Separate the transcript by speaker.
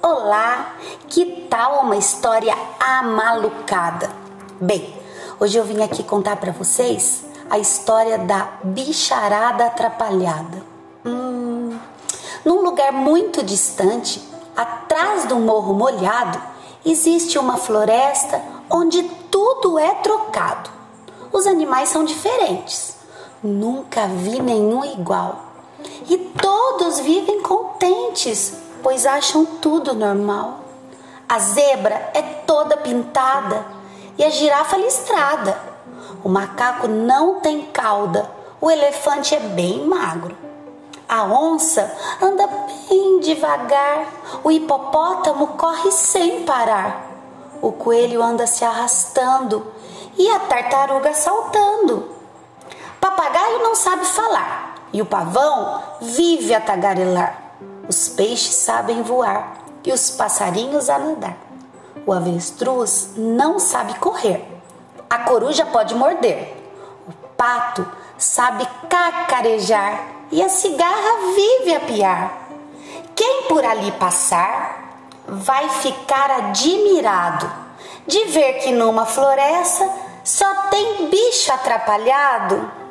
Speaker 1: Olá, que tal uma história amalucada? Bem, hoje eu vim aqui contar para vocês a história da bicharada atrapalhada. Hum, num lugar muito distante, atrás do morro molhado, existe uma floresta onde tudo é trocado. Os animais são diferentes. Nunca vi nenhum igual. E todos vivem contentes pois acham tudo normal. A zebra é toda pintada e a girafa listrada. O macaco não tem cauda, o elefante é bem magro. A onça anda bem devagar, o hipopótamo corre sem parar. O coelho anda se arrastando e a tartaruga saltando. Papagaio não sabe falar e o pavão vive a tagarelar. Os peixes sabem voar e os passarinhos a nadar. O avestruz não sabe correr. A coruja pode morder. O pato sabe cacarejar e a cigarra vive a piar. Quem por ali passar vai ficar admirado de ver que numa floresta só tem bicho atrapalhado